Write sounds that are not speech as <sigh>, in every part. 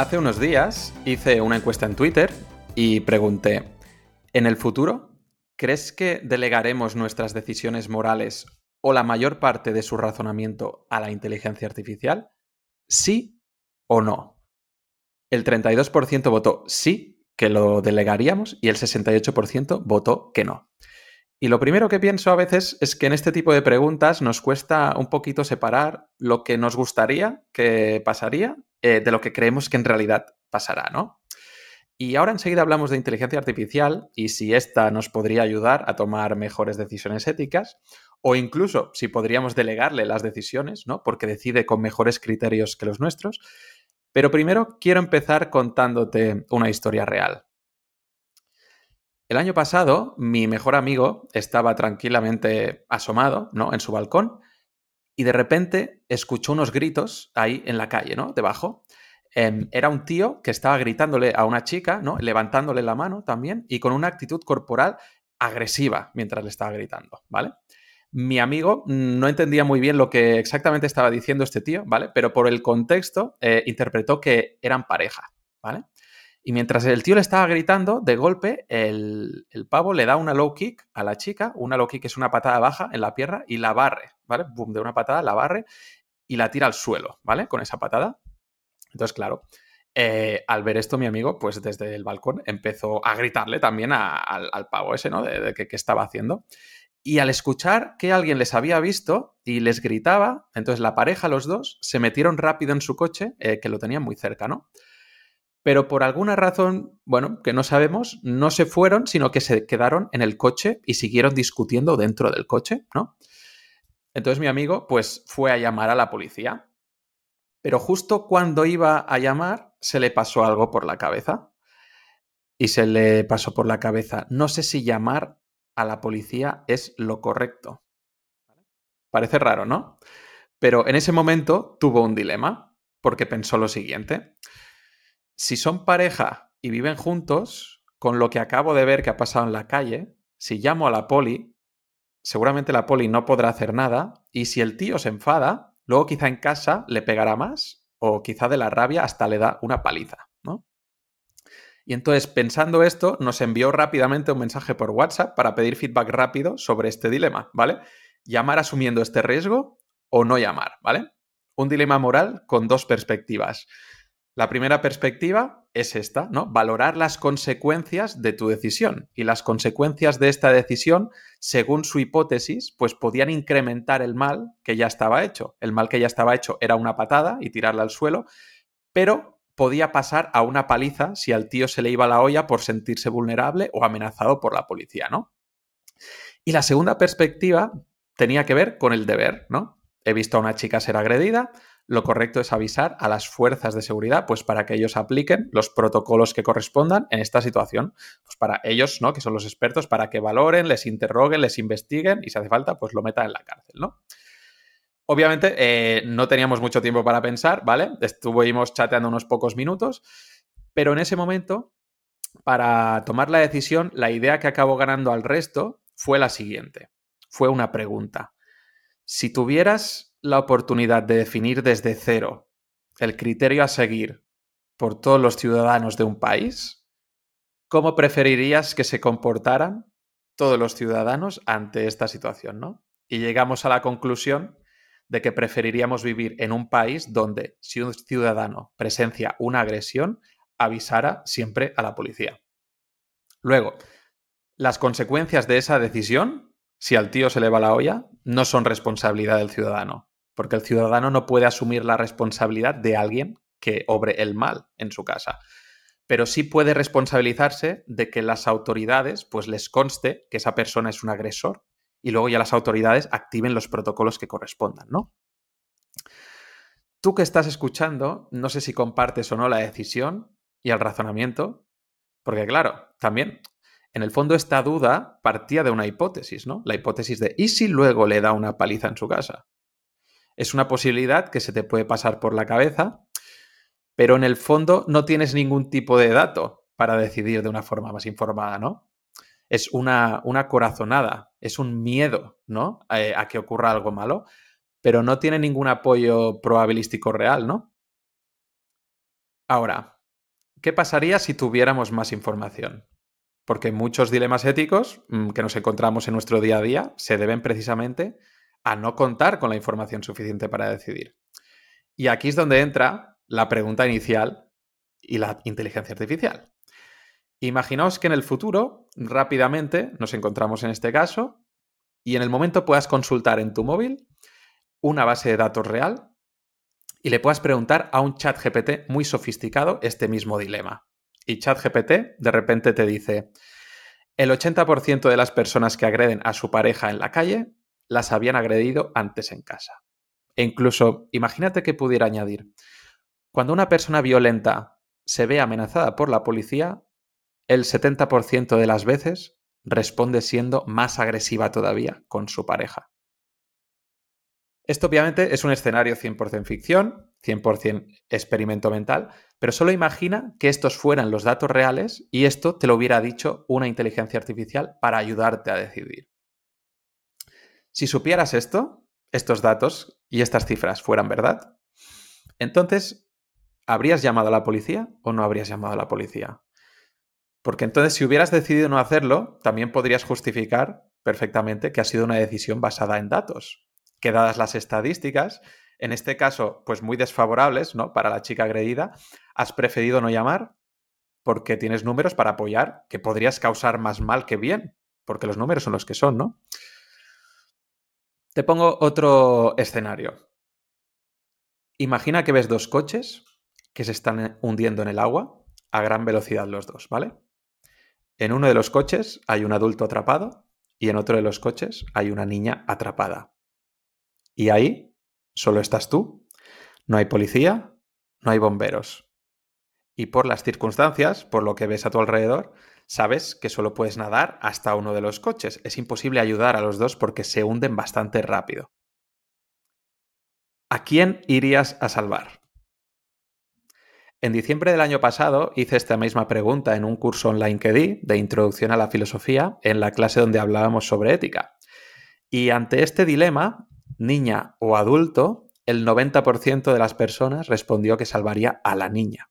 Hace unos días hice una encuesta en Twitter y pregunté, ¿en el futuro crees que delegaremos nuestras decisiones morales o la mayor parte de su razonamiento a la inteligencia artificial? ¿Sí o no? El 32% votó sí, que lo delegaríamos, y el 68% votó que no. Y lo primero que pienso a veces es que en este tipo de preguntas nos cuesta un poquito separar lo que nos gustaría que pasaría eh, de lo que creemos que en realidad pasará, ¿no? Y ahora enseguida hablamos de inteligencia artificial y si esta nos podría ayudar a tomar mejores decisiones éticas o incluso si podríamos delegarle las decisiones, ¿no? Porque decide con mejores criterios que los nuestros. Pero primero quiero empezar contándote una historia real. El año pasado, mi mejor amigo estaba tranquilamente asomado, ¿no? En su balcón y de repente escuchó unos gritos ahí en la calle, ¿no? Debajo. Em, era un tío que estaba gritándole a una chica, ¿no? Levantándole la mano también y con una actitud corporal agresiva mientras le estaba gritando, ¿vale? Mi amigo no entendía muy bien lo que exactamente estaba diciendo este tío, ¿vale? Pero por el contexto eh, interpretó que eran pareja, ¿vale? Y mientras el tío le estaba gritando, de golpe, el, pavo le da una low kick a la chica. Una low kick es una patada baja en la pierna y la barre, ¿vale? Boom, de una patada la barre y la tira al suelo, ¿vale? Con esa patada. Entonces, claro, eh, al ver esto, mi amigo, pues desde el balcón empezó a gritarle también al, pavo ese, ¿no? De, qué estaba haciendo. Y al escuchar que alguien les había visto y les gritaba, entonces la pareja, los dos, se metieron rápido en su coche, eh, que lo tenían muy cerca, ¿no? Pero por alguna razón, bueno, que no sabemos, no se fueron, sino que se quedaron en el coche y siguieron discutiendo dentro del coche, ¿no? Entonces mi amigo, pues, fue a llamar a la policía. Pero justo cuando iba a llamar, se le pasó algo por la cabeza. Y se le pasó por la cabeza, no sé si llamar a la policía es lo correcto. Parece raro, ¿no? Pero en ese momento tuvo un dilema, porque pensó lo siguiente si son pareja y viven juntos, con lo que acabo de ver que ha pasado en la calle, si llamo a la poli, seguramente la poli no podrá hacer nada y si el tío se enfada, luego quizá en casa le pegará más o quizá de la rabia hasta le da una paliza, ¿no? Y entonces, pensando esto, nos envió rápidamente un mensaje por WhatsApp para pedir feedback rápido sobre este dilema, ¿vale? Llamar asumiendo este riesgo o no llamar, ¿vale? Un dilema moral con dos perspectivas. La primera perspectiva es esta, ¿no? Valorar las consecuencias de tu decisión. Y las consecuencias de esta decisión, según su hipótesis, pues podían incrementar el mal que ya estaba hecho. El mal que ya estaba hecho era una patada y tirarla al suelo, pero podía pasar a una paliza si al tío se le iba la olla por sentirse vulnerable o amenazado por la policía, ¿no? Y la segunda perspectiva tenía que ver con el deber, ¿no? He visto a una chica ser agredida, lo correcto es avisar a las fuerzas de seguridad, pues para que ellos apliquen los protocolos que correspondan en esta situación. Pues para ellos, ¿no? Que son los expertos, para que valoren, les interroguen, les investiguen y si hace falta, pues lo metan en la cárcel, ¿no? Obviamente eh, no teníamos mucho tiempo para pensar, ¿vale? Estuvimos chateando unos pocos minutos, pero en ese momento, para tomar la decisión, la idea que acabó ganando al resto fue la siguiente. Fue una pregunta. Si tuvieras la oportunidad de definir desde cero el criterio a seguir por todos los ciudadanos de un país, ¿cómo preferirías que se comportaran todos los ciudadanos ante esta situación, ¿no? Y llegamos a la conclusión de que preferiríamos vivir en un país donde si un ciudadano presencia una agresión, avisara siempre a la policía. Luego, las consecuencias de esa decisión, si al tío se le va la olla, no son responsabilidad del ciudadano, porque el ciudadano no puede asumir la responsabilidad de alguien que obre el mal en su casa. Pero sí puede responsabilizarse de que las autoridades pues les conste que esa persona es un agresor y luego ya las autoridades activen los protocolos que correspondan, ¿no? tú que estás escuchando, no sé si compartes o no la decisión y el razonamiento, porque claro, también en el fondo esta duda partía de una hipótesis, ¿no? La hipótesis de ¿y si luego le da una paliza en su casa? Es una posibilidad que se te puede pasar por la cabeza, pero en el fondo no tienes ningún tipo de dato para decidir de una forma más informada, ¿no? Es una, una corazonada, es un miedo, ¿no? Eh, a que ocurra algo malo, pero no tiene ningún apoyo probabilístico real, ¿no? Ahora, ¿qué pasaría si tuviéramos más información? Porque muchos dilemas éticos mm, que nos encontramos en nuestro día a día se deben precisamente a no contar con la información suficiente para decidir. Y aquí es donde entra la pregunta inicial y la inteligencia artificial. Imaginaos que en el futuro, rápidamente, nos encontramos en este caso y en el momento puedas consultar en tu móvil una base de datos real y le puedas preguntar a un chat GPT muy sofisticado este mismo dilema. Y chat GPT de repente te dice, el 80% de las personas que agreden a su pareja en la calle las habían agredido antes en casa. E incluso, imagínate que pudiera añadir, cuando una persona violenta se ve amenazada por la policía, el 70% de las veces responde siendo más agresiva todavía con su pareja. Esto obviamente es un escenario 100% ficción, 100% experimento mental, pero solo imagina que estos fueran los datos reales y esto te lo hubiera dicho una inteligencia artificial para ayudarte a decidir. Si supieras esto, estos datos y estas cifras fueran verdad, entonces, ¿habrías llamado a la policía o no habrías llamado a la policía? Porque entonces, si hubieras decidido no hacerlo, también podrías justificar perfectamente que ha sido una decisión basada en datos que dadas las estadísticas, en este caso, pues muy desfavorables, ¿no? Para la chica agredida, has preferido no llamar porque tienes números para apoyar que podrías causar más mal que bien, porque los números son los que son, ¿no? Te pongo otro escenario. Imagina que ves dos coches que se están hundiendo en el agua a gran velocidad los dos, ¿vale? En uno de los coches hay un adulto atrapado y en otro de los coches hay una niña atrapada. Y ahí solo estás tú, no hay policía, no hay bomberos. Y por las circunstancias, por lo que ves a tu alrededor, sabes que solo puedes nadar hasta uno de los coches. Es imposible ayudar a los dos porque se hunden bastante rápido. ¿A quién irías a salvar? En diciembre del año pasado hice esta misma pregunta en un curso online que di de Introducción a la Filosofía en la clase donde hablábamos sobre ética. Y ante este dilema niña o adulto, el 90% de las personas respondió que salvaría a la niña.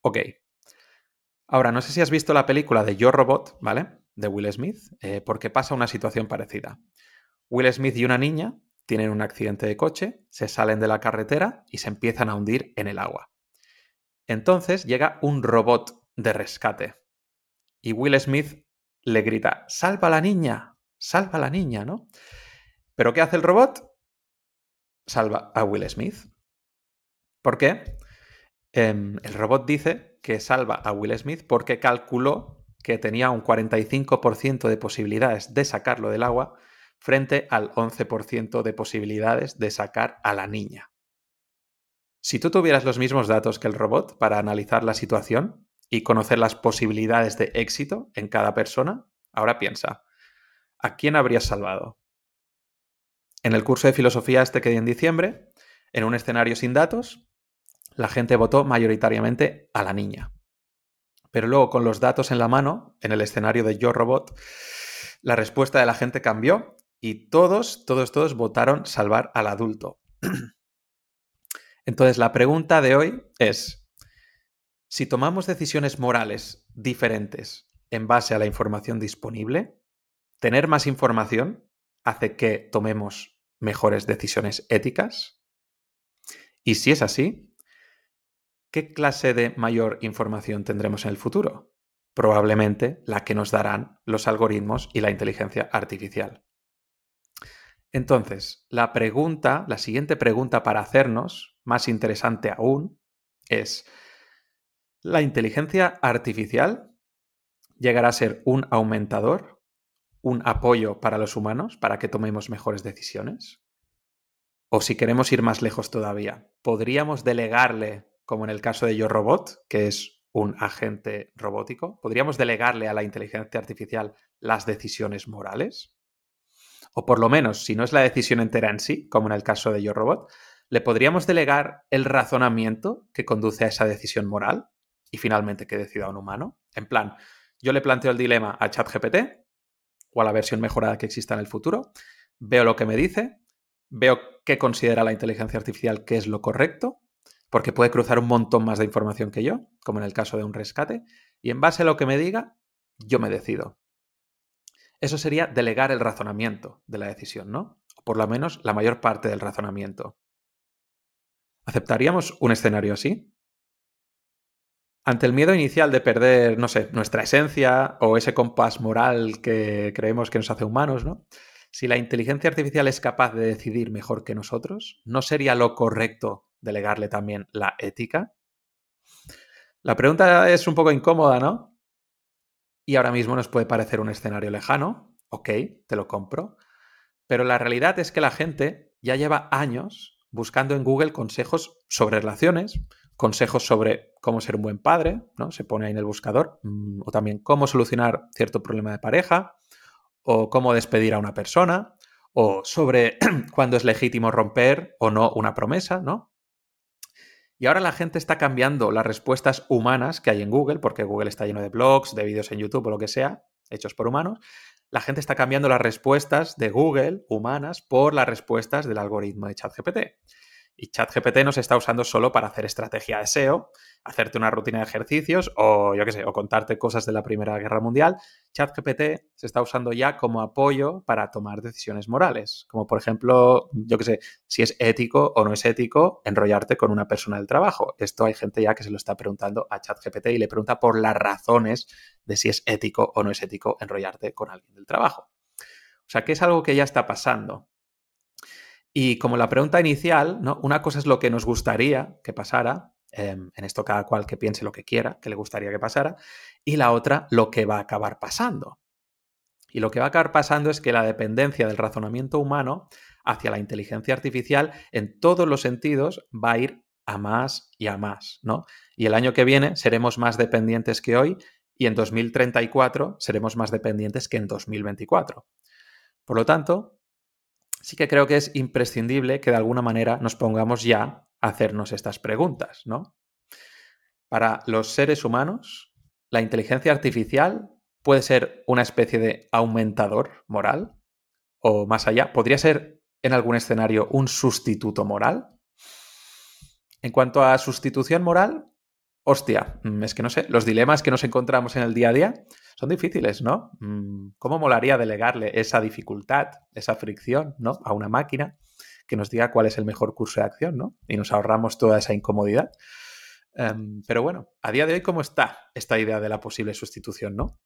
Ok. Ahora, no sé si has visto la película de Yo Robot, ¿vale? De Will Smith, eh, porque pasa una situación parecida. Will Smith y una niña tienen un accidente de coche, se salen de la carretera y se empiezan a hundir en el agua. Entonces llega un robot de rescate y Will Smith le grita, salva a la niña, salva a la niña, ¿no? ¿Pero qué hace el robot? Salva a Will Smith. ¿Por qué? Em, el robot dice que salva a Will Smith porque calculó que tenía un 45% de posibilidades de sacarlo del agua frente al 11% de posibilidades de sacar a la niña. Si tú tuvieras los mismos datos que el robot para analizar la situación y conocer las posibilidades de éxito en cada persona, ahora piensa, ¿a quién habrías salvado? En el curso de filosofía este que di en diciembre, en un escenario sin datos, la gente votó mayoritariamente a la niña. Pero luego, con los datos en la mano, en el escenario de Yo Robot, la respuesta de la gente cambió y todos, todos, todos votaron salvar al adulto. <clears throat> Entonces, la pregunta de hoy es, si tomamos decisiones morales diferentes en base a la información disponible, tener más información hace que tomemos mejores decisiones éticas? Y si es así, ¿qué clase de mayor información tendremos en el futuro? Probablemente la que nos darán los algoritmos y la inteligencia artificial. Entonces, la pregunta, la siguiente pregunta para hacernos, más interesante aún, es, ¿la inteligencia artificial llegará a ser un aumentador un apoyo para los humanos, para que tomemos mejores decisiones? O si queremos ir más lejos todavía, ¿podríamos delegarle, como en el caso de Yo Robot, que es un agente robótico, ¿podríamos delegarle a la inteligencia artificial las decisiones morales? O por lo menos, si no es la decisión entera en sí, como en el caso de Yo Robot, ¿le podríamos delegar el razonamiento que conduce a esa decisión moral y finalmente que decida un humano? En plan, yo le planteo el dilema a ChatGPT o a la versión mejorada que exista en el futuro, veo lo que me dice, veo qué considera la inteligencia artificial que es lo correcto, porque puede cruzar un montón más de información que yo, como en el caso de un rescate, y en base a lo que me diga, yo me decido. Eso sería delegar el razonamiento de la decisión, ¿no? O por lo menos la mayor parte del razonamiento. ¿Aceptaríamos un escenario así? Ante el miedo inicial de perder, no sé, nuestra esencia o ese compás moral que creemos que nos hace humanos, ¿no? Si la inteligencia artificial es capaz de decidir mejor que nosotros, ¿no sería lo correcto delegarle también la ética? La pregunta es un poco incómoda, ¿no? Y ahora mismo nos puede parecer un escenario lejano, ok, te lo compro, pero la realidad es que la gente ya lleva años buscando en Google consejos sobre relaciones, consejos sobre cómo ser un buen padre, ¿no? Se pone ahí en el buscador, mm, o también cómo solucionar cierto problema de pareja, o cómo despedir a una persona, o sobre <clears throat> cuándo es legítimo romper o no una promesa, ¿no? Y ahora la gente está cambiando las respuestas humanas que hay en Google, porque Google está lleno de blogs, de vídeos en YouTube o lo que sea, hechos por humanos. La gente está cambiando las respuestas de Google humanas por las respuestas del algoritmo de ChatGPT. Y ChatGPT no se está usando solo para hacer estrategia de SEO, hacerte una rutina de ejercicios o, yo qué sé, o contarte cosas de la Primera Guerra Mundial. ChatGPT se está usando ya como apoyo para tomar decisiones morales, como por ejemplo, yo qué sé, si es ético o no es ético enrollarte con una persona del trabajo. Esto hay gente ya que se lo está preguntando a ChatGPT y le pregunta por las razones de si es ético o no es ético enrollarte con alguien del trabajo. O sea, que es algo que ya está pasando. Y como la pregunta inicial. Una cosa es lo que nos gustaría que pasara, em, en esto cada cual que piense lo que quiera, que le gustaría que pasara, y la otra, lo que va a acabar pasando. Y lo que va a acabar pasando es que la dependencia del razonamiento humano hacia la inteligencia artificial en todos los sentidos va a ir a más y a más, ¿no? Y el año que viene seremos más dependientes que hoy y en 2034 seremos más dependientes que en 2024. Por lo tanto, sí que creo que es imprescindible que de alguna manera nos pongamos ya a hacernos estas preguntas, ¿no? Para los seres humanos, la inteligencia artificial puede ser una especie de aumentador moral o más allá, podría ser en algún escenario un sustituto moral. En cuanto a sustitución moral, hostia, mm, es que no sé, los dilemas que nos encontramos en el día a día son difíciles, ¿no? Mm, ¿Cómo molaría delegarle esa dificultad, esa fricción, ¿no? A una máquina que nos diga cuál es el mejor curso de acción, ¿no? Y nos ahorramos toda esa incomodidad. Em, pero bueno, a día de hoy, ¿cómo está esta idea de la posible sustitución, ¿no?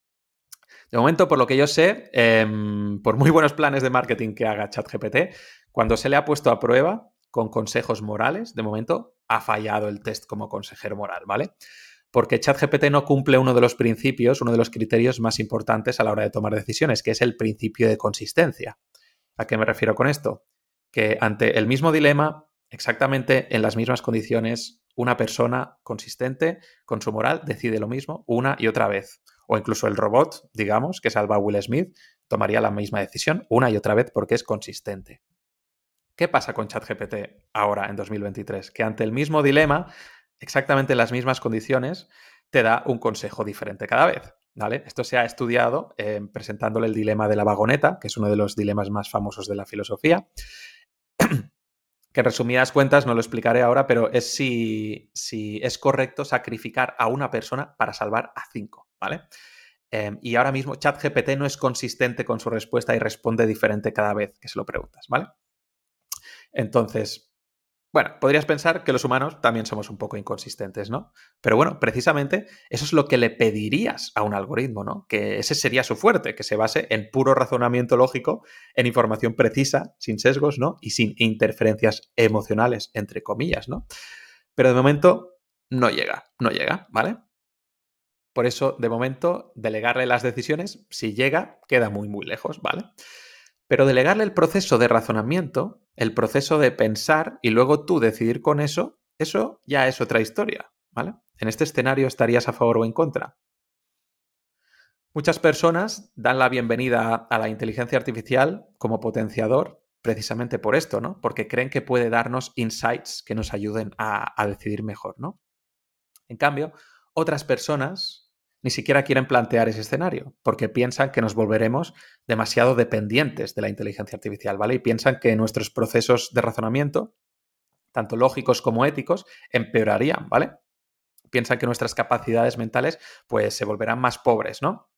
De momento, por lo que yo sé, em, por muy buenos planes de marketing que haga ChatGPT, cuando se le ha puesto a prueba con consejos morales, de momento ha fallado el test como consejero moral, ¿vale? porque ChatGPT no cumple uno de los principios, uno de los criterios más importantes a la hora de tomar decisiones, que es el principio de consistencia. ¿A qué me refiero con esto? Que ante el mismo dilema, exactamente en las mismas condiciones, una persona consistente con su moral decide lo mismo una y otra vez. O incluso el robot, digamos, que salva a Will Smith, tomaría la misma decisión una y otra vez porque es consistente. ¿Qué pasa con ChatGPT ahora en 2023? Que ante el mismo dilema, exactamente las mismas condiciones, te da un consejo diferente cada vez. ¿vale? Esto se ha estudiado eh, presentándole el dilema de la vagoneta, que es uno de los dilemas más famosos de la filosofía. <clears throat> que en resumidas cuentas, no lo explicaré ahora, pero es si, si es correcto sacrificar a una persona para salvar a cinco, ¿vale? Em, y ahora mismo ChatGPT no es consistente con su respuesta y responde diferente cada vez que se lo preguntas, ¿vale? Entonces, bueno, podrías pensar que los humanos también somos un poco inconsistentes, ¿no? Pero bueno, precisamente eso es lo que le pedirías a un algoritmo, ¿no? Que ese sería su fuerte, que se base en puro razonamiento lógico, en información precisa, sin sesgos, ¿no? Y sin interferencias emocionales, entre comillas, ¿no? Pero de momento no llega, no llega, ¿vale? Por eso, de momento, delegarle las decisiones, si llega, queda muy, muy lejos, ¿vale? Pero delegarle el proceso de razonamiento el proceso de pensar y luego tú decidir con eso, eso ya es otra historia, ¿vale? En este escenario estarías a favor o en contra. Muchas personas dan la bienvenida a la inteligencia artificial como potenciador precisamente por esto, ¿no? Porque creen que puede darnos insights que nos ayuden a, a decidir mejor, ¿no? En cambio, otras personas ni siquiera quieren plantear ese escenario, porque piensan que nos volveremos demasiado dependientes de la inteligencia artificial, ¿vale? Y piensan que nuestros procesos de razonamiento, tanto lógicos como éticos, empeorarían, ¿vale? Piensan que nuestras capacidades mentales, pues, se volverán más pobres, ¿no?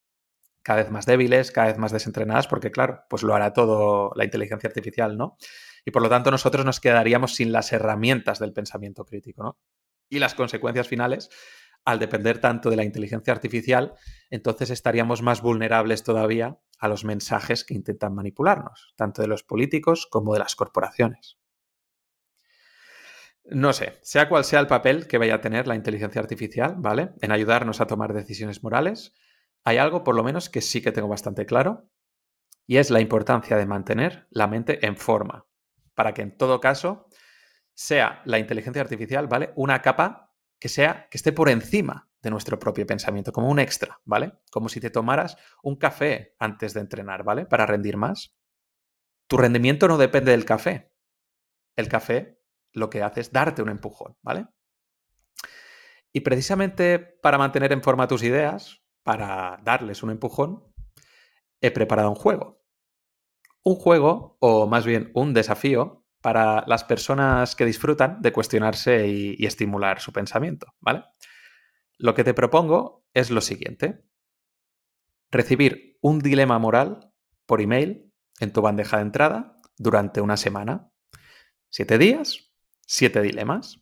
Cada vez más débiles, cada vez más desentrenadas, porque, claro, pues lo hará todo la inteligencia artificial, ¿no? Y por lo tanto, nosotros nos quedaríamos sin las herramientas del pensamiento crítico, ¿no? Y las consecuencias finales al depender tanto de la inteligencia artificial, entonces estaríamos más vulnerables todavía a los mensajes que intentan manipularnos, tanto de los políticos como de las corporaciones. No sé, sea cual sea el papel que vaya a tener la inteligencia artificial, ¿vale? En ayudarnos a tomar decisiones morales, hay algo por lo menos que sí que tengo bastante claro, y es la importancia de mantener la mente en forma, para que en todo caso sea la inteligencia artificial, ¿vale? Una capa que sea, que esté por encima de nuestro propio pensamiento, como un extra, ¿vale? Como si te tomaras un café antes de entrenar, ¿vale? Para rendir más. Tu rendimiento no depende del café. El café lo que hace es darte un empujón, ¿vale? Y precisamente para mantener en forma tus ideas, para darles un empujón, he preparado un juego. Un juego, o más bien un desafío, para las personas que disfrutan de cuestionarse y, estimular su pensamiento, ¿vale? Lo que te propongo es lo siguiente. Recibir un dilema moral por email en tu bandeja de entrada durante una semana. Siete días, siete dilemas.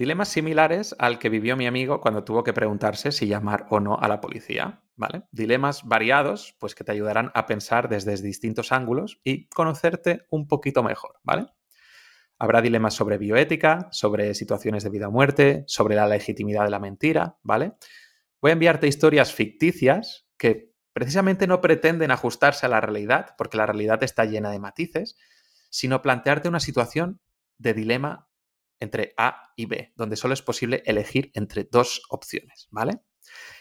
Dilemas similares al que vivió mi amigo cuando tuvo que preguntarse si llamar o no a la policía, ¿vale? Dilemas variados, pues que te ayudarán a pensar desde distintos ángulos y conocerte un poquito mejor, ¿vale? Habrá dilemas sobre bioética, sobre situaciones de vida o muerte, sobre la legitimidad de la mentira, ¿vale? Voy a enviarte historias ficticias que precisamente no pretenden ajustarse a la realidad, porque la realidad está llena de matices, sino plantearte una situación de dilema entre A y B, donde solo es posible elegir entre dos opciones, ¿vale?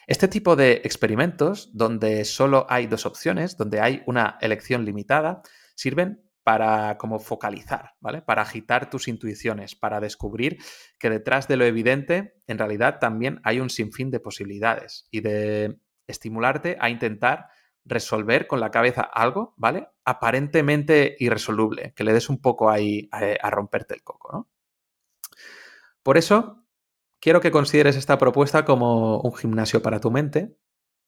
Este tipo de experimentos, donde solo hay dos opciones, donde hay una elección limitada, sirven para como focalizar, ¿vale? Para agitar tus intuiciones, para descubrir que detrás de lo evidente, en realidad también hay un sinfín de posibilidades y de estimularte a intentar resolver con la cabeza algo, ¿vale? Aparentemente irresoluble, que le des un poco ahí a, a romperte el coco, ¿no? Por eso, quiero que consideres esta propuesta como un gimnasio para tu mente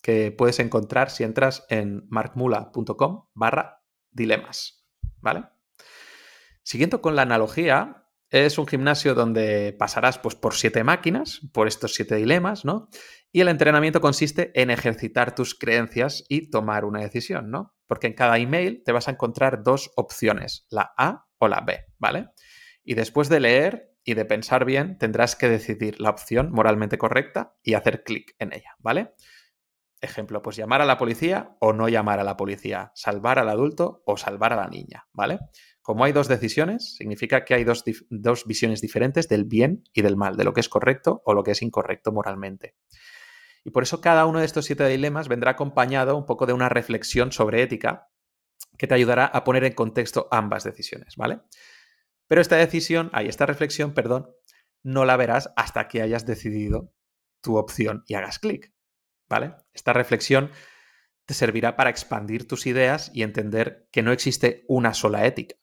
que puedes encontrar si entras en markmula.com barra dilemas, ¿vale? Siguiendo con la analogía, es un gimnasio donde pasarás pues, por siete máquinas, por estos siete dilemas, ¿no? Y el entrenamiento consiste en ejercitar tus creencias y tomar una decisión, ¿no? Porque en cada email te vas a encontrar dos opciones, la A o la B, ¿vale? Y después de leer y de pensar bien, tendrás que decidir la opción moralmente correcta y hacer clic en ella, ¿vale? Ejemplo, pues llamar a la policía o no llamar a la policía, salvar al adulto o salvar a la niña, ¿vale? Como hay dos decisiones, significa que hay dos, dos, visiones diferentes del bien y del mal, de lo que es correcto o lo que es incorrecto moralmente. Y por eso cada uno de estos siete dilemas vendrá acompañado un poco de una reflexión sobre ética que te ayudará a poner en contexto ambas decisiones, ¿vale? Pero esta decisión, ahí esta reflexión, perdón, no la verás hasta que hayas decidido tu opción y hagas clic. ¿Vale? Esta reflexión te servirá para expandir tus ideas y entender que no existe una sola ética,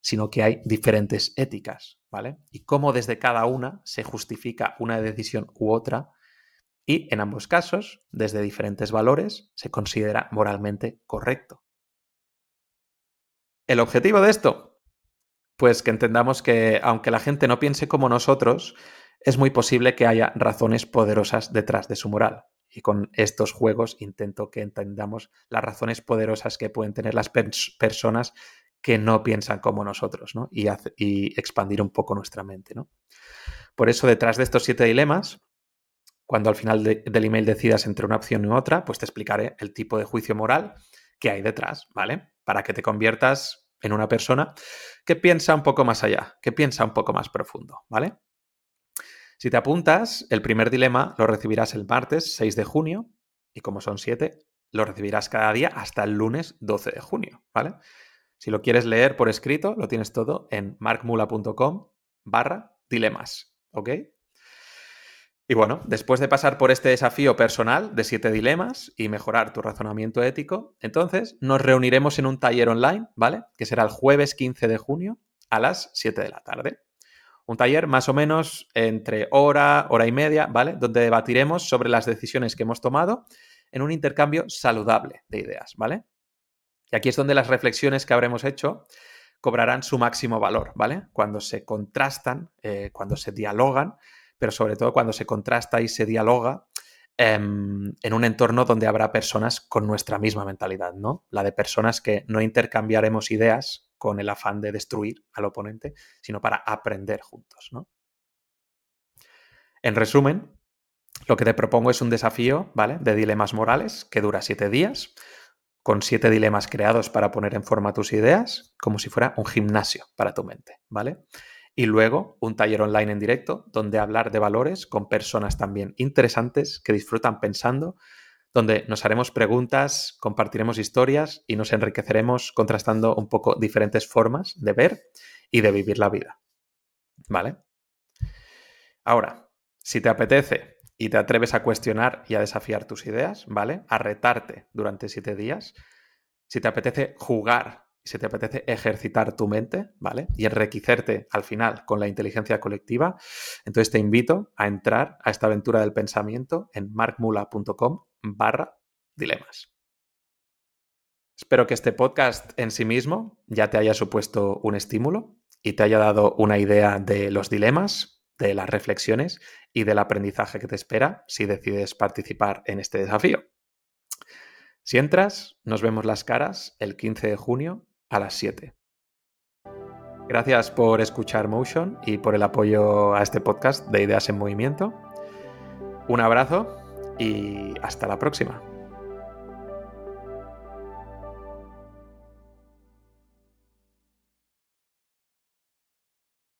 sino que hay diferentes éticas, ¿vale? Y cómo desde cada una se justifica una decisión u otra y en ambos casos, desde diferentes valores, se considera moralmente correcto. El objetivo de esto, pues que entendamos que aunque la gente no piense como nosotros, es muy posible que haya razones poderosas detrás de su moral. Y con estos juegos intento que entendamos las razones poderosas que pueden tener las personas que no piensan como nosotros, ¿no? Y, expandir un poco nuestra mente, ¿no? Por eso, detrás de estos siete dilemas, cuando al final del email decidas entre una opción y otra, pues te explicaré el tipo de juicio moral que hay detrás, ¿vale? Para que te conviertas en una persona que piensa un poco más allá, que piensa un poco más profundo, ¿vale? Si te apuntas, el primer dilema lo recibirás el martes 6 de junio y como son 7, lo recibirás cada día hasta el lunes 12 de junio, ¿vale? Si lo quieres leer por escrito, lo tienes todo en markmula.com barra dilemas, ¿ok? Y bueno, después de pasar por este desafío personal de siete dilemas y mejorar tu razonamiento ético, entonces nos reuniremos en un taller online, ¿vale? Que será el jueves 15 de junio a las 7 de la tarde. Un taller más o menos entre hora, hora y media, ¿vale? Donde debatiremos sobre las decisiones que hemos tomado en un intercambio saludable de ideas, ¿vale? Y aquí es donde las reflexiones que habremos hecho cobrarán su máximo valor, ¿vale? Cuando se contrastan, eh, cuando se dialogan pero sobre todo cuando se contrasta y se dialoga em, en un entorno donde habrá personas con nuestra misma mentalidad, ¿no? La de personas que no intercambiaremos ideas con el afán de destruir al oponente, sino para aprender juntos, ¿no? En resumen, lo que te propongo es un desafío, ¿vale? De dilemas morales que dura siete días, con siete dilemas creados para poner en forma tus ideas, como si fuera un gimnasio para tu mente, ¿vale? Y luego un taller online en directo donde hablar de valores con personas también interesantes que disfrutan pensando, donde nos haremos preguntas, compartiremos historias y nos enriqueceremos contrastando un poco diferentes formas de ver y de vivir la vida. ¿Vale? Ahora, si te apetece y te atreves a cuestionar y a desafiar tus ideas, ¿vale? A retarte durante siete días, si te apetece jugar si te apetece ejercitar tu mente, ¿vale? Y enriquecerte al final con la inteligencia colectiva, entonces te invito a entrar a esta aventura del pensamiento en markmula.com barra dilemas. Espero que este podcast en sí mismo ya te haya supuesto un estímulo y te haya dado una idea de los dilemas, de las reflexiones y del aprendizaje que te espera si decides participar en este desafío. Si entras, nos vemos las caras el 15 de junio a las 7. Gracias por escuchar Motion y por el apoyo a este podcast de Ideas en Movimiento. Un abrazo y hasta la próxima.